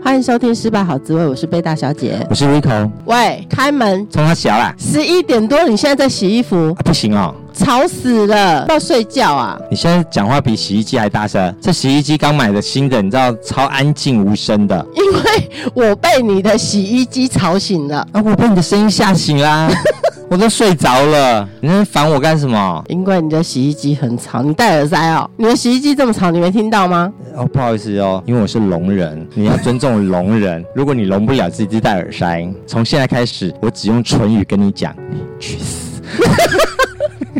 欢迎收听《失败好滋味》，我是贝大小姐，我是 Rico。喂，开门！冲他小啦！十一点多，你现在在洗衣服？啊、不行哦，吵死了！要睡觉啊！你现在讲话比洗衣机还大声。这洗衣机刚买的新的，你知道超安静无声的。因为我被你的洗衣机吵醒了。啊，我被你的声音吓醒啦！我都睡着了，你在烦我干什么？因为你的洗衣机很吵，你戴耳塞哦。你的洗衣机这么吵，你没听到吗？哦，不好意思哦，因为我是聋人，你要尊重聋人。如果你聋不了，自己戴耳塞。从现在开始，我只用唇语跟你讲，你去死。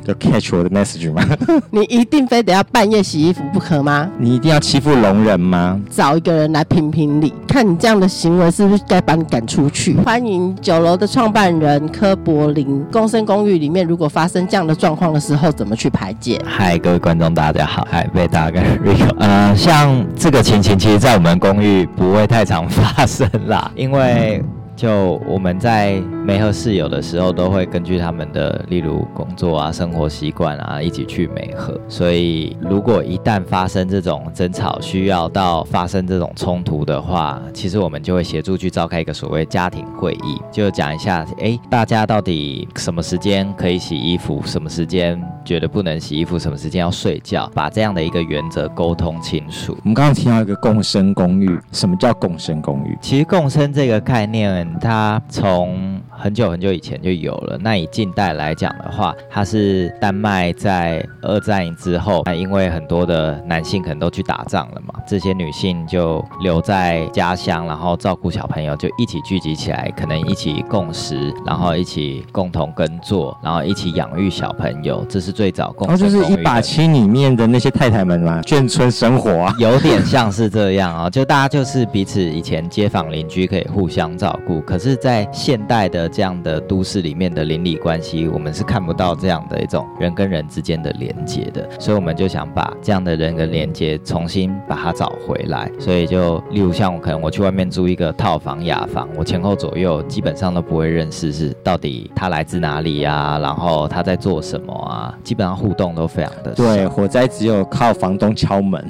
要 catch 我的 message 吗？你一定非得要半夜洗衣服不可吗？你一定要欺负聋人吗？找一个人来评评理，看你这样的行为是不是该把你赶出去？欢迎酒楼的创办人柯柏林。共生公寓里面如果发生这样的状况的时候，怎么去排解？嗨，各位观众，大家好。嗨，贝大跟 Rico。呃，像这个情形，其实，在我们公寓不会太常发生啦，因为。就我们在媒合室友的时候，都会根据他们的，例如工作啊、生活习惯啊，一起去美和。所以，如果一旦发生这种争吵，需要到发生这种冲突的话，其实我们就会协助去召开一个所谓家庭会议，就讲一下，哎，大家到底什么时间可以洗衣服，什么时间觉得不能洗衣服，什么时间要睡觉，把这样的一个原则沟通清楚。我们刚刚提到一个共生公寓，什么叫共生公寓？其实共生这个概念。它从很久很久以前就有了。那以近代来讲的话，它是丹麦在二战之后，那因为很多的男性可能都去打仗了嘛，这些女性就留在家乡，然后照顾小朋友，就一起聚集起来，可能一起共食，然后一起共同耕作，然后一起养育小朋友。这是最早共生。哦，就是一把青里面的那些太太们嘛，眷村生活啊，有点像是这样啊，就大家就是彼此以前街坊邻居可以互相照顾，可是，在现代的这样的都市里面的邻里关系，我们是看不到这样的一种人跟人之间的连接的，所以我们就想把这样的人跟连接重新把它找回来。所以就例如像我可能我去外面租一个套房雅房，我前后左右基本上都不会认识，是到底他来自哪里啊？然后他在做什么啊？基本上互动都非常的少。对，火灾只有靠房东敲门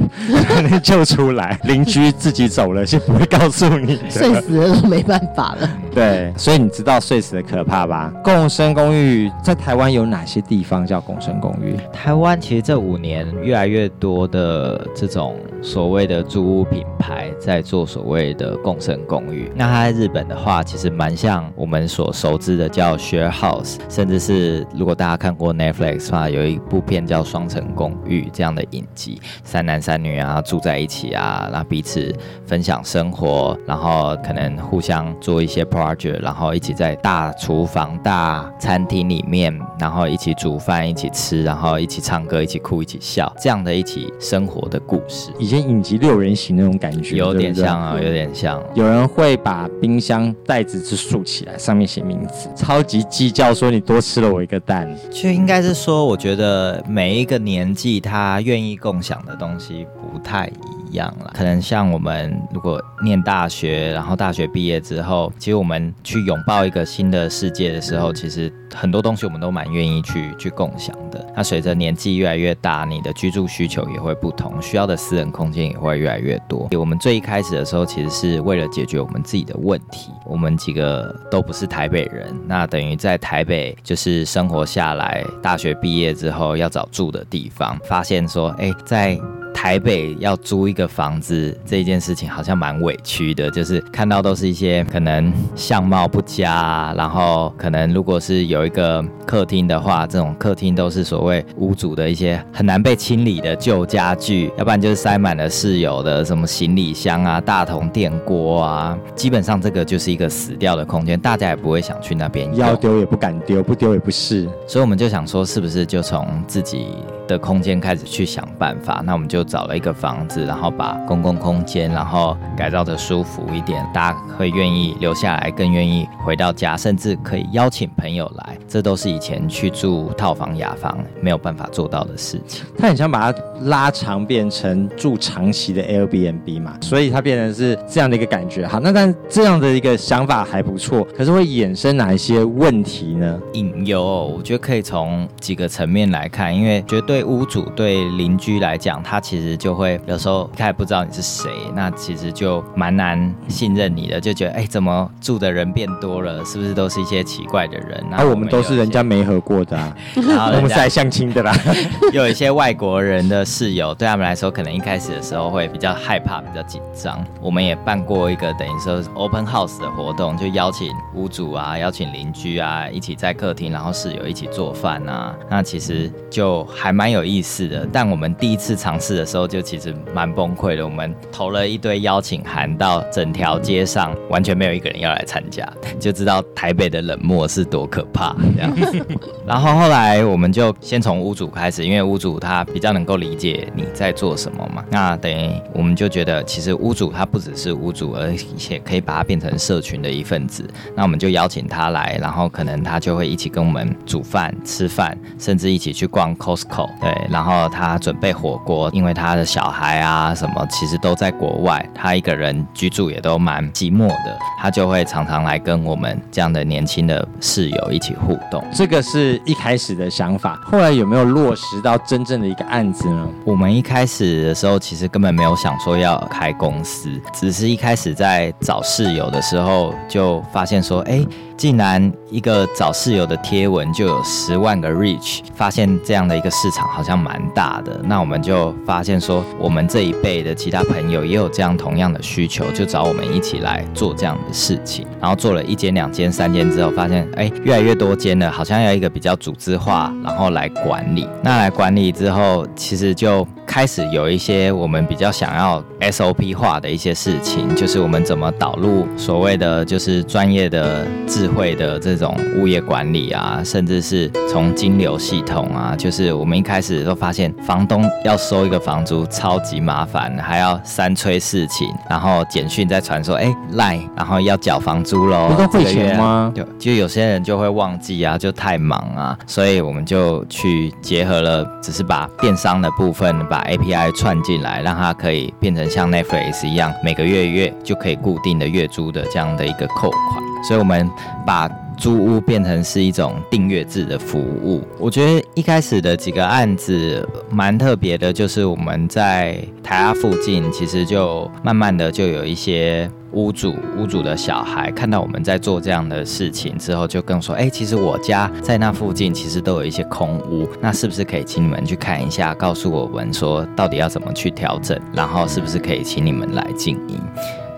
才能救出来，邻居自己走了是不会告诉你的，睡死了都没办法了。对，所以你知道睡死的可怕吧？共生公寓在台湾有哪些地方叫共生公寓？台湾其实这五年越来越多的这种所谓的租屋品牌在做所谓的共生公寓。那它在日本的话，其实蛮像我们所熟知的叫 share house，甚至是如果大家看过 Netflix 的话，有一部片叫《双层公寓》这样的影集，三男三女啊住在一起啊，然后彼此分享生活，然后可能互相做一些 project，然后一起在大厨房、大餐厅里面，然后一起煮饭、一起吃，然后一起唱歌、一起哭、一起笑，这样的一起生活的故事。以前影集六人行那种感觉，有点像啊，有点像。有人会把冰箱袋子是竖起来，上面写名字，超级计较，说你多吃了我一个蛋。就应该是说，我觉得每一个年纪他愿意共享的东西不太一样。一样了，可能像我们如果念大学，然后大学毕业之后，其实我们去拥抱一个新的世界的时候，其实很多东西我们都蛮愿意去去共享的。那随着年纪越来越大，你的居住需求也会不同，需要的私人空间也会越来越多。我们最一开始的时候，其实是为了解决我们自己的问题。我们几个都不是台北人，那等于在台北就是生活下来，大学毕业之后要找住的地方，发现说，哎，在台北要租一个房子这件事情好像蛮委屈的，就是看到都是一些可能相貌不佳，然后可能如果是有一个客厅的话，这种客厅都是所谓屋主的一些很难被清理的旧家具，要不然就是塞满了室友的什么行李箱啊、大同电锅啊，基本上这个就是一个死掉的空间，大家也不会想去那边，要丢也不敢丢，不丢也不是，所以我们就想说，是不是就从自己的空间开始去想办法？那我们就。找了一个房子，然后把公共空间然后改造的舒服一点，大家会愿意留下来，更愿意回到家，甚至可以邀请朋友来，这都是以前去住套房雅房没有办法做到的事情。他很想把它拉长，变成住长期的 Airbnb 嘛，所以它变成是这样的一个感觉。好，那但这样的一个想法还不错，可是会衍生哪一些问题呢？隐忧，我觉得可以从几个层面来看，因为觉得对屋主、对邻居来讲，他其实就会有时候一开始不知道你是谁，那其实就蛮难信任你的，就觉得哎，怎么住的人变多了，是不是都是一些奇怪的人？那、啊、我们都是人家没合过的、啊，然后我们是来相亲的啦。有一些外国人的室友，对他们来说，可能一开始的时候会比较害怕、比较紧张。我们也办过一个等于说 open house 的活动，就邀请屋主啊，邀请邻居啊，一起在客厅，然后室友一起做饭啊。那其实就还蛮有意思的。但我们第一次尝试的时候，就其实蛮崩溃的。我们投了一堆邀请函到整条街上，完全没有一个人要来参加，就知道台北的冷漠是多可怕这样子。然后后来我们就先从屋主开始，因为屋主他比较能够理解你在做什么嘛。那等于我们就觉得，其实屋主他不只是屋主，而且可以把他变成社群的一份子。那我们就邀请他来，然后可能他就会一起跟我们煮饭、吃饭，甚至一起去逛 Costco。对，然后他准备火锅，因为他的小孩啊什么其实都在国外，他一个人居住也都蛮寂寞的，他就会常常来跟我们这样的年轻的室友一起互动。这个是一开始的想法，后来有没有落实到真正的一个案子呢？我们一开始的时候其实根本没有想说要开公司，只是一开始在找室友的时候就发现说，哎。竟然一个找室友的贴文就有十万个 reach，发现这样的一个市场好像蛮大的。那我们就发现说，我们这一辈的其他朋友也有这样同样的需求，就找我们一起来做这样的事情。然后做了一间、两间、三间之后，发现哎，越来越多间了，好像要一个比较组织化，然后来管理。那来管理之后，其实就。开始有一些我们比较想要 SOP 化的一些事情，就是我们怎么导入所谓的就是专业的智慧的这种物业管理啊，甚至是从金流系统啊，就是我们一开始都发现房东要收一个房租超级麻烦，还要三催四请，然后简讯再传说哎赖，然后要缴房租喽，不都会钱吗？就就有些人就会忘记啊，就太忙啊，所以我们就去结合了，只是把电商的部分把。把 API 串进来，让它可以变成像 Netflix 一样，每个月月就可以固定的月租的这样的一个扣款。所以，我们把租屋变成是一种订阅制的服务。我觉得一开始的几个案子蛮特别的，就是我们在台大附近，其实就慢慢的就有一些。屋主屋主的小孩看到我们在做这样的事情之后，就跟说：“哎，其实我家在那附近，其实都有一些空屋，那是不是可以请你们去看一下，告诉我们说到底要怎么去调整，然后是不是可以请你们来经营？”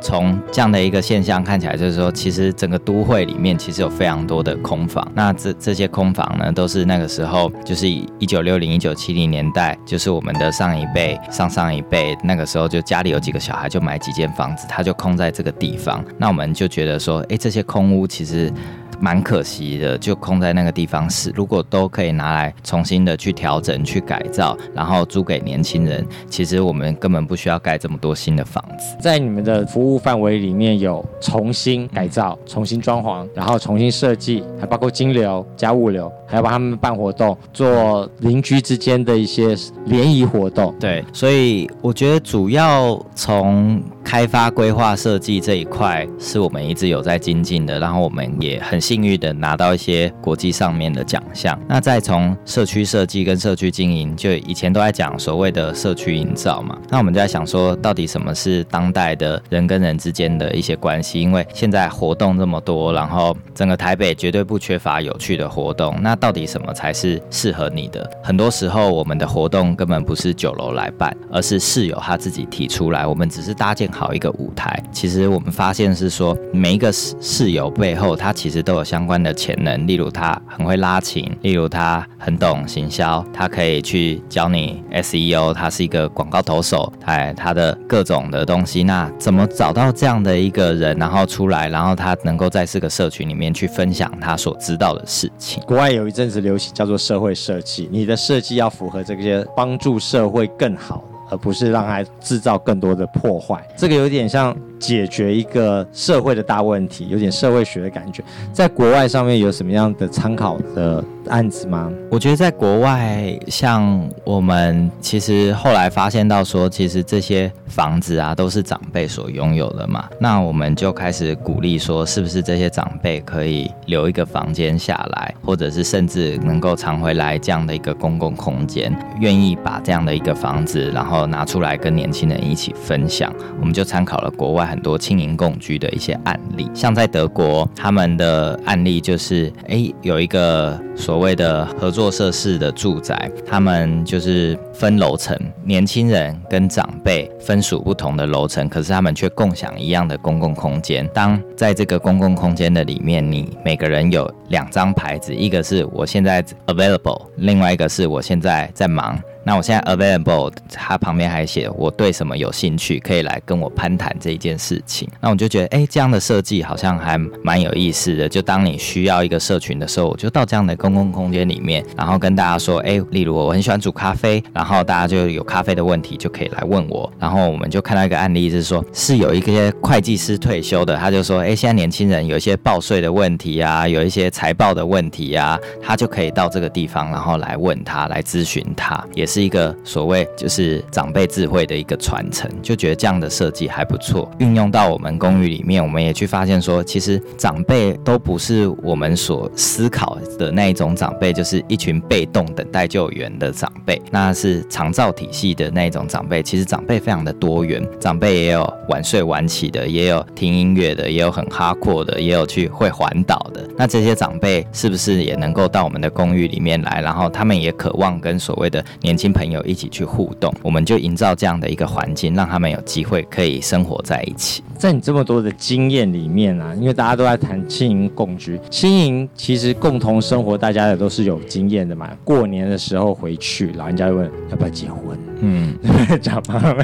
从这样的一个现象看起来，就是说，其实整个都会里面其实有非常多的空房。那这这些空房呢，都是那个时候，就是一九六零、一九七零年代，就是我们的上一辈、上上一辈，那个时候就家里有几个小孩，就买几间房子，他就空在这个地方。那我们就觉得说，哎，这些空屋其实。蛮可惜的，就空在那个地方是，如果都可以拿来重新的去调整、去改造，然后租给年轻人，其实我们根本不需要盖这么多新的房子。在你们的服务范围里面有重新改造、重新装潢，然后重新设计，还包括金流加物流，还要帮他们办活动，做邻居之间的一些联谊活动。对，所以我觉得主要从开发、规划、设计这一块是我们一直有在精进的，然后我们也很。幸运的拿到一些国际上面的奖项。那再从社区设计跟社区经营，就以前都在讲所谓的社区营造嘛。那我们就在想说，到底什么是当代的人跟人之间的一些关系？因为现在活动这么多，然后整个台北绝对不缺乏有趣的活动。那到底什么才是适合你的？很多时候我们的活动根本不是酒楼来办，而是室友他自己提出来。我们只是搭建好一个舞台。其实我们发现是说，每一个室室友背后，他其实都有。相关的潜能，例如他很会拉琴，例如他很懂行销，他可以去教你 SEO，他是一个广告投手，哎，他的各种的东西。那怎么找到这样的一个人，然后出来，然后他能够在这个社群里面去分享他所知道的事情？国外有一阵子流行叫做社会设计，你的设计要符合这些帮助社会更好。而不是让它制造更多的破坏。这个有点像解决一个社会的大问题，有点社会学的感觉。在国外上面有什么样的参考的案子吗？我觉得在国外，像我们其实后来发现到说，其实这些房子啊都是长辈所拥有的嘛。那我们就开始鼓励说，是不是这些长辈可以留一个房间下来，或者是甚至能够常回来这样的一个公共空间，愿意把这样的一个房子，然后拿出来跟年轻人一起分享。我们就参考了国外很多青银共居的一些案例，像在德国，他们的案例就是，诶，有一个所谓的合作社式的住宅，他们就是分楼层，年轻人跟长辈分属不同的楼层，可是他们却共享一样的公共空间。当在这个公共空间的里面，你每个人有两张牌子，一个是我现在 available，另外一个是我现在在忙。那我现在 available，它旁边还写我对什么有兴趣，可以来跟我攀谈这一件事情。那我就觉得，哎，这样的设计好像还蛮有意思的。就当你需要一个社群的时候，我就到这样的公共空间里面，然后跟大家说，哎，例如我很喜欢煮咖啡，然后大家就有咖啡的问题就可以来问我。然后我们就看到一个案例是说，是有一些会计师退休的，他就说，哎，现在年轻人有一些报税的问题啊，有一些财报的问题啊，他就可以到这个地方，然后来问他，来咨询他，也是一个所谓就是长辈智慧的一个传承，就觉得这样的设计还不错。运用到我们公寓里面，我们也去发现说，其实长辈都不是我们所思考的那一种长辈，就是一群被动等待救援的长辈，那是长照体系的那一种长辈。其实长辈非常的多元，长辈也有晚睡晚起的，也有听音乐的，也有很哈阔的，也有去会环岛的。那这些长辈是不是也能够到我们的公寓里面来？然后他们也渴望跟所谓的年轻朋友。一起去互动，我们就营造这样的一个环境，让他们有机会可以生活在一起。在你这么多的经验里面啊，因为大家都在谈青营共居，青营其实共同生活，大家也都是有经验的嘛。过年的时候回去，老人家就问要不要结婚，嗯，讲嘛，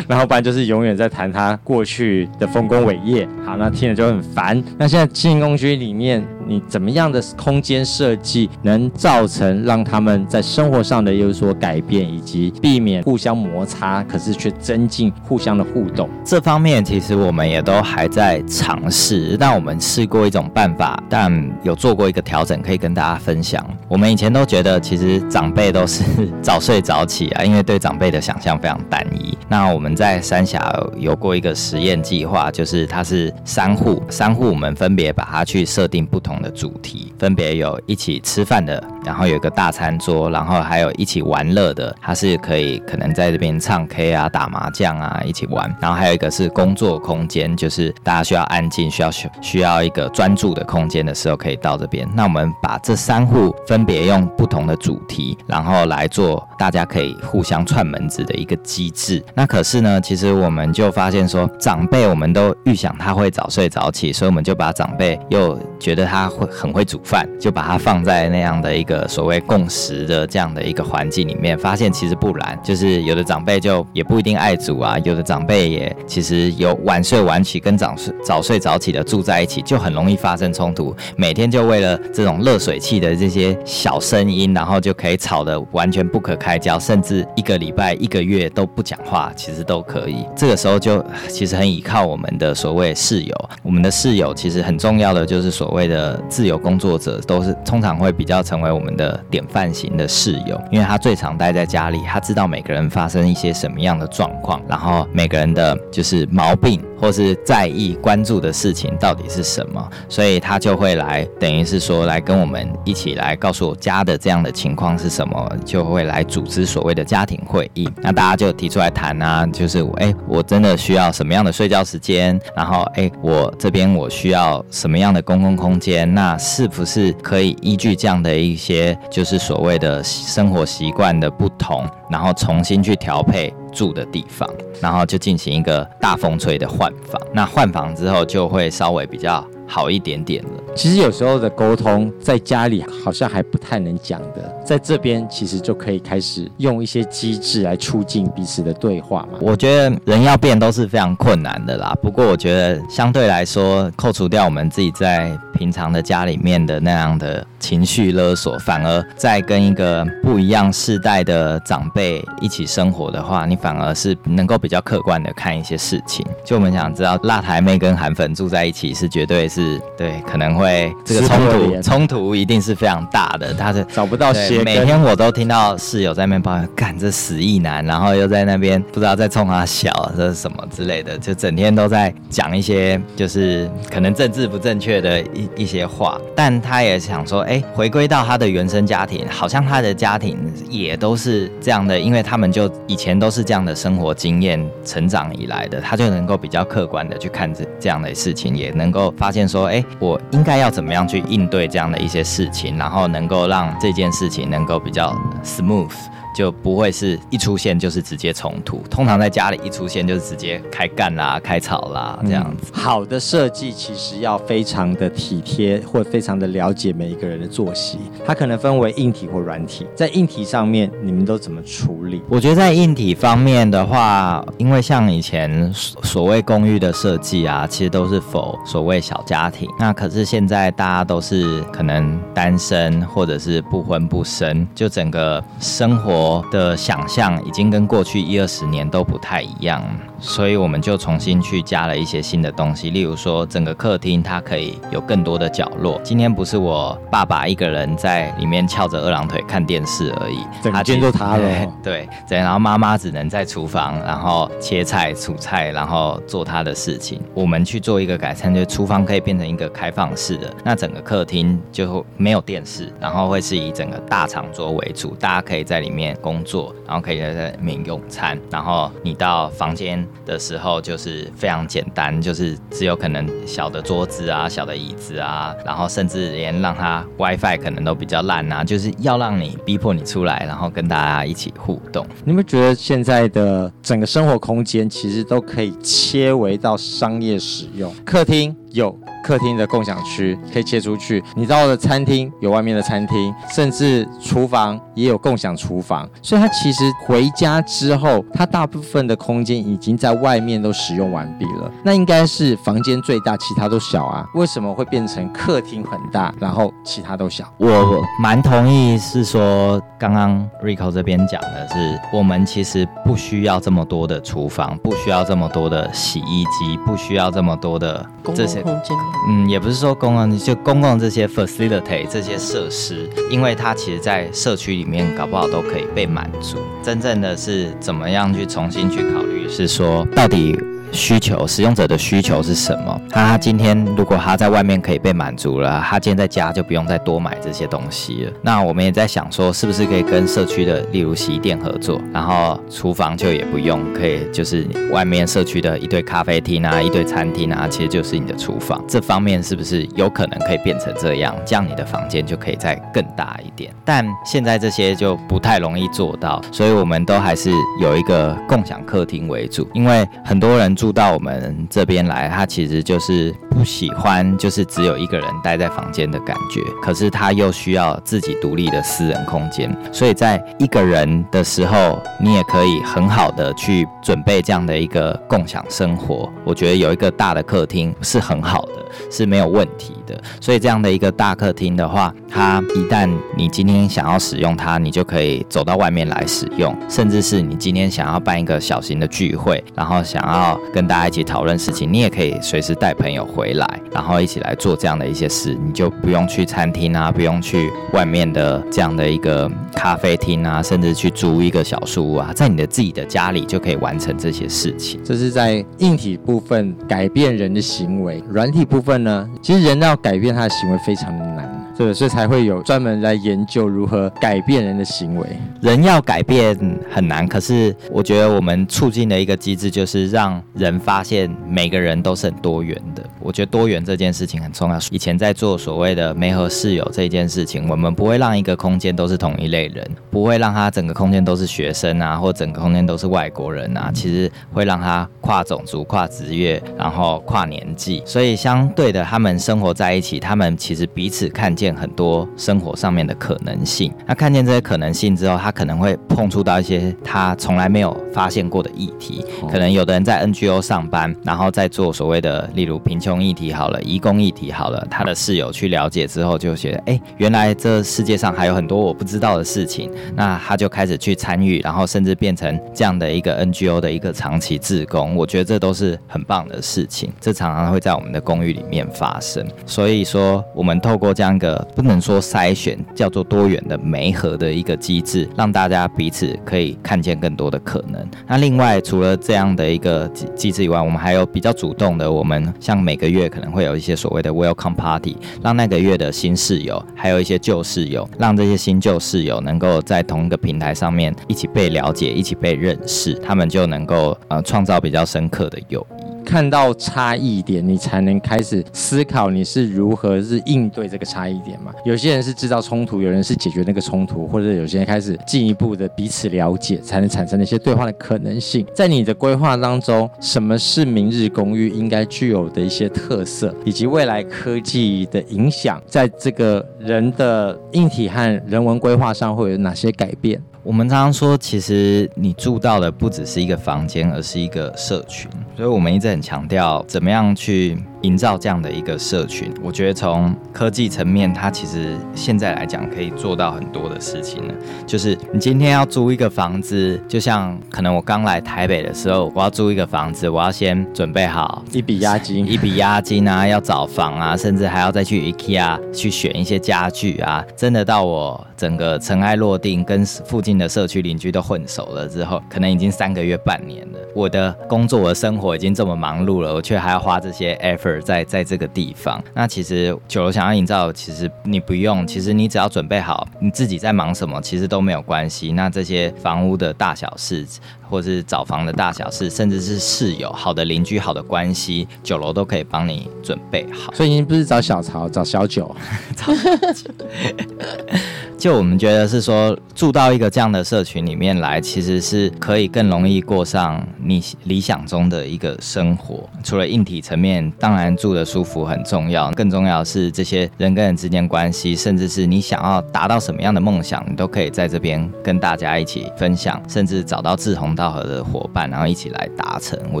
然后不然就是永远在谈他过去的丰功伟业。好，那听了就很烦。那现在青营共居里面。你怎么样的空间设计能造成让他们在生活上的有所改变，以及避免互相摩擦，可是却增进互相的互动？这方面其实我们也都还在尝试。但我们试过一种办法，但有做过一个调整，可以跟大家分享。我们以前都觉得，其实长辈都是早睡早起啊，因为对长辈的想象非常单一。那我们在三峡有过一个实验计划，就是它是三户，三户我们分别把它去设定不同的主题，分别有一起吃饭的，然后有一个大餐桌，然后还有一起玩乐的，它是可以可能在这边唱 K 啊、打麻将啊一起玩，然后还有一个是工作空间，就是大家需要安静、需要需需要一个专注的空间的时候，可以到这边。那我们把这三户分别用不同的主题，然后来做大家可以互相串门子的一个机制。那可是呢，其实我们就发现说，长辈我们都预想他会早睡早起，所以我们就把长辈又觉得他会很会煮饭，就把它放在那样的一个所谓共识的这样的一个环境里面，发现其实不然，就是有的长辈就也不一定爱煮啊，有的长辈也其实有晚睡晚起跟早睡早睡早起的住在一起，就很容易发生冲突，每天就为了这种热水器的这些小声音，然后就可以吵得完全不可开交，甚至一个礼拜、一个月都不讲话，其实都可以。这个时候就其实很依靠我们的所谓室友，我们的室友其实很重要的就是所谓的。自由工作者都是通常会比较成为我们的典范型的室友，因为他最常待在家里，他知道每个人发生一些什么样的状况，然后每个人的就是毛病或是在意关注的事情到底是什么，所以他就会来，等于是说来跟我们一起来告诉我家的这样的情况是什么，就会来组织所谓的家庭会议，那大家就提出来谈啊，就是哎，我真的需要什么样的睡觉时间，然后哎，我这边我需要什么样的公共空间。那是不是可以依据这样的一些，就是所谓的生活习惯的不同，然后重新去调配住的地方，然后就进行一个大风吹的换房。那换房之后就会稍微比较好一点点了。其实有时候的沟通在家里好像还不太能讲的，在这边其实就可以开始用一些机制来促进彼此的对话嘛。我觉得人要变都是非常困难的啦。不过我觉得相对来说，扣除掉我们自己在平常的家里面的那样的情绪勒索，反而在跟一个不一样世代的长辈一起生活的话，你反而是能够比较客观的看一些事情。就我们想知道，辣台妹跟韩粉住在一起是绝对是对，可能会这个冲突冲突一定是非常大的。他是找不到鞋，每天我都听到室友在那边抱怨，干这死意男，然后又在那边不知道在冲他笑，这是什么之类的，就整天都在讲一些就是可能政治不正确的一一些话。但他也想说，哎，回归到他的原生家庭，好像他的家庭也都是这样的，因为他们就以前都是这样的生活经验成长以来的，他就能够比较客观的去看这这样的事情，也能够发现说，哎，我应该要怎么样去应对这样的一些事情，然后能够让这件事情能够比较 smooth。就不会是一出现就是直接冲突，通常在家里一出现就是直接开干啦、开吵啦这样子。嗯，好的设计其实要非常的体贴，或非常的了解每一个人的作息。它可能分为硬体或软体，在硬体上面你们都怎么处理？我觉得在硬体方面的话，因为像以前所谓公寓的设计啊，其实都是 for 所谓小家庭。那可是现在大家都是可能单身或者是不婚不生，就整个生活。我的想象已经跟过去一二十年都不太一样。所以我们就重新去加了一些新的东西，例如说整个客厅它可以有更多的角落。今天不是我爸爸一个人在里面翘着二郎腿看电视而已，整间都塌了。对对，然后妈妈只能在厨房，然后切菜、煮菜，然后做她的事情。我们去做一个改善，就是厨房可以变成一个开放式的，那整个客厅就没有电视，然后会是以整个大长桌为主，大家可以在里面工作，然后可以在里面用餐，然后你到房间。的时候就是非常简单，就是只有可能小的桌子啊、小的椅子啊，然后甚至连让它 WiFi 可能都比较烂啊，就是要让你逼迫你出来，然后跟大家一起互动。你们觉得现在的整个生活空间其实都可以切为到商业使用，客厅有。客厅的共享区可以切出去，你到了餐厅有外面的餐厅，甚至厨房也有共享厨房，所以它其实回家之后，它大部分的空间已经在外面都使用完毕了。那应该是房间最大，其他都小啊？为什么会变成客厅很大，然后其他都小？我蛮同意，是说刚刚 Rico 这边讲的是，我们其实不需要这么多的厨房，不需要这么多的洗衣机，不需要这么多的这些空间。嗯，也不是说公共，就公共这些 facility 这些设施，因为它其实，在社区里面搞不好都可以被满足。真正的是怎么样去重新去考虑，是说到底。需求，使用者的需求是什么？他今天如果他在外面可以被满足了，他今天在家就不用再多买这些东西了。那我们也在想说，是不是可以跟社区的，例如洗衣店合作，然后厨房就也不用，可以就是外面社区的一堆咖啡厅啊，一堆餐厅啊，其实就是你的厨房。这方面是不是有可能可以变成这样？这样你的房间就可以再更大一点。但现在这些就不太容易做到，所以我们都还是有一个共享客厅为主，因为很多人。住到我们这边来，他其实就是不喜欢，就是只有一个人待在房间的感觉。可是他又需要自己独立的私人空间，所以在一个人的时候，你也可以很好的去准备这样的一个共享生活。我觉得有一个大的客厅是很好的，是没有问题的。所以这样的一个大客厅的话，它一旦你今天想要使用它，你就可以走到外面来使用，甚至是你今天想要办一个小型的聚会，然后想要。跟大家一起讨论事情，你也可以随时带朋友回来，然后一起来做这样的一些事，你就不用去餐厅啊，不用去外面的这样的一个咖啡厅啊，甚至去租一个小书屋啊，在你的自己的家里就可以完成这些事情。这是在硬体部分改变人的行为，软体部分呢，其实人要改变他的行为非常的难。对，所以才会有专门来研究如何改变人的行为。人要改变很难，可是我觉得我们促进的一个机制就是让人发现每个人都是很多元的。我觉得多元这件事情很重要。以前在做所谓的媒合室友这件事情，我们不会让一个空间都是同一类人，不会让他整个空间都是学生啊，或整个空间都是外国人啊。其实会让他跨种族、跨职业，然后跨年纪。所以相对的，他们生活在一起，他们其实彼此看见很多生活上面的可能性。那看见这些可能性之后，他可能会碰触到一些他从来没有发现过的议题。可能有的人在 NGO 上班，然后在做所谓的，例如贫穷议题好了，移工议题好了，他的室友去了解之后，就觉得，哎，原来这世界上还有很多我不知道的事情。那他就开始去参与，然后甚至变成这样的一个 NGO 的一个长期志工。我觉得这都是很棒的事情。这常常会在我们的公寓里面发生。所以说，我们透过这样一个不能说筛选，叫做多元的媒合的一个机制，让大家彼此可以看见更多的可能。那另外，除了这样的一个机机制以外，我们还有比较主动的，我们像每个月可能会有一些所谓的 Welcome Party，让那个月的新室友，还有一些旧室友，让这些新旧室友能够在同一个平台上面一起被了解，一起被认识，他们就能够呃创造比较深刻的友谊。看到差异点，你才能开始思考你是如何是应对这个差异点嘛。有些人是制造冲突，有人是解决那个冲突，或者有些人开始进一步的彼此了解，才能产生那些对话的可能性。在你的规划当中，什么是明日公寓应该具有的一些特色，以及未来科技的影响，在这个人的硬体和人文规划上会有哪些改变？我们常常说，其实你住到的不只是一个房间，而是一个社群。所以我们一直很强调，怎么样去营造这样的一个社群。我觉得从科技层面，它其实现在来讲可以做到很多的事情呢。就是你今天要租一个房子，就像可能我刚来台北的时候，我要租一个房子，我要先准备好一笔押金，一笔押金啊，要找房啊，甚至还要再去 IKEA 去选一些家具啊。真的到我整个尘埃落定，跟附近。的社区邻居都混熟了之后，可能已经三个月、半年了。我的工作、我的生活已经这么忙碌了，我却还要花这些 effort 在在这个地方。那其实酒楼想要营造，其实你不用，其实你只要准备好你自己在忙什么，其实都没有关系。那这些房屋的大小事，或是找房的大小事，甚至是室友、好的邻居、好的关系，酒楼都可以帮你准备好。所以你不是找小曹，找小九。找小九 就我们觉得是说，住到一个这样的社群里面来，其实是可以更容易过上你理想中的一个生活。除了硬体层面，当然住的舒服很重要，更重要的是这些人跟人之间关系，甚至是你想要达到什么样的梦想，你都可以在这边跟大家一起分享，甚至找到志同道合的伙伴，然后一起来达成。我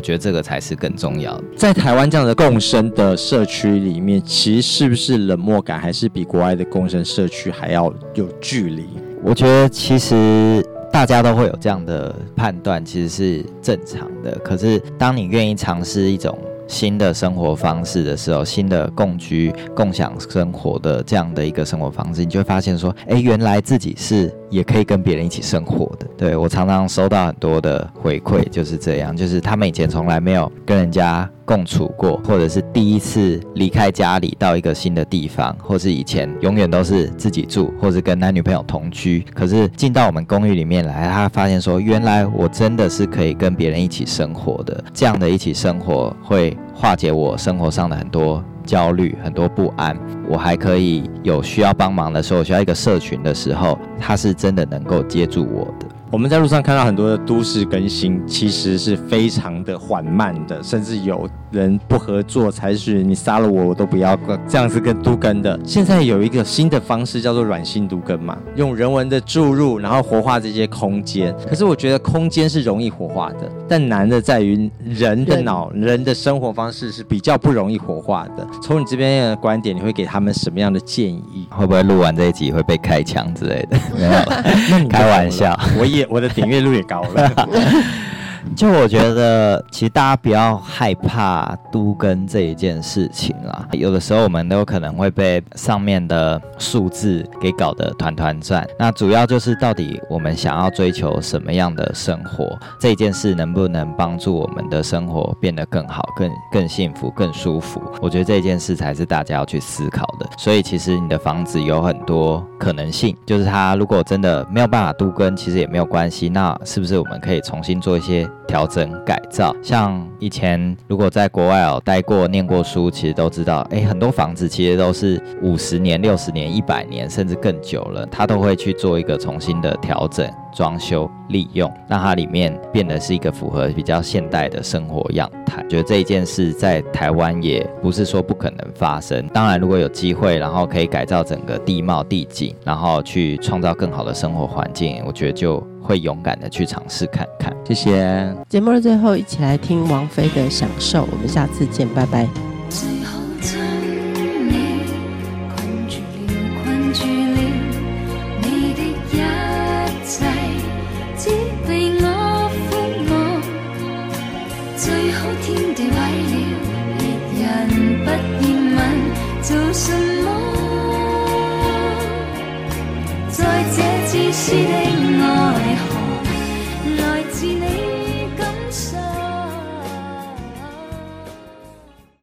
觉得这个才是更重要的。在台湾这样的共生的社区里面，其实是不是冷漠感还是比国外的共生社区还要有距离，我觉得其实大家都会有这样的判断，其实是正常的。可是当你愿意尝试一种新的生活方式的时候，新的共居、共享生活的这样的一个生活方式，你就会发现说，哎，原来自己是也可以跟别人一起生活的。对，我常常收到很多的回馈，就是这样，就是他们以前从来没有跟人家共处过，或者是第一次离开家里到一个新的地方，或是以前永远都是自己住，或是跟男女朋友同居。可是进到我们公寓里面来，他发现说，原来我真的是可以跟别人一起生活的。这样的一起生活会化解我生活上的很多焦虑、很多不安。我还可以有需要帮忙的时候，需要一个社群的时候，他是真的能够接住我的。我们在路上看到很多的都市更新，其实是非常的缓慢的，甚至有人不合作才是你杀了我我都不要这样子跟都更的。现在有一个新的方式叫做软性都更嘛，用人文的注入，然后活化这些空间。可是我觉得空间是容易活化的，但难的在于人的脑、人的生活方式是比较不容易活化的。从你这边的观点，你会给他们什么样的建议？会不会录完这一集会被开枪之类的？没有，那你开玩笑，我也。我的点阅率也高了。就我觉得，其实大家不要害怕都跟这一件事情啦。有的时候我们都可能会被上面的数字给搞得团团转。那主要就是到底我们想要追求什么样的生活，这件事能不能帮助我们的生活变得更好、更更幸福、更舒服？我觉得这件事才是大家要去思考的。所以其实你的房子有很多可能性，就是它如果真的没有办法都跟，其实也没有关系。那是不是我们可以重新做一些调整改造？像以前如果在国外哦待过、念过书，其实都知道，诶，很多房子其实都是五十年、六十年、一百年，甚至更久了，它都会去做一个重新的调整。装修利用，让它里面变得是一个符合比较现代的生活样态。觉得这一件事在台湾也不是说不可能发生。当然，如果有机会，然后可以改造整个地貌地景，然后去创造更好的生活环境，我觉得就会勇敢的去尝试看看。谢谢。节目的最后，一起来听王菲的《享受》。我们下次见，拜拜。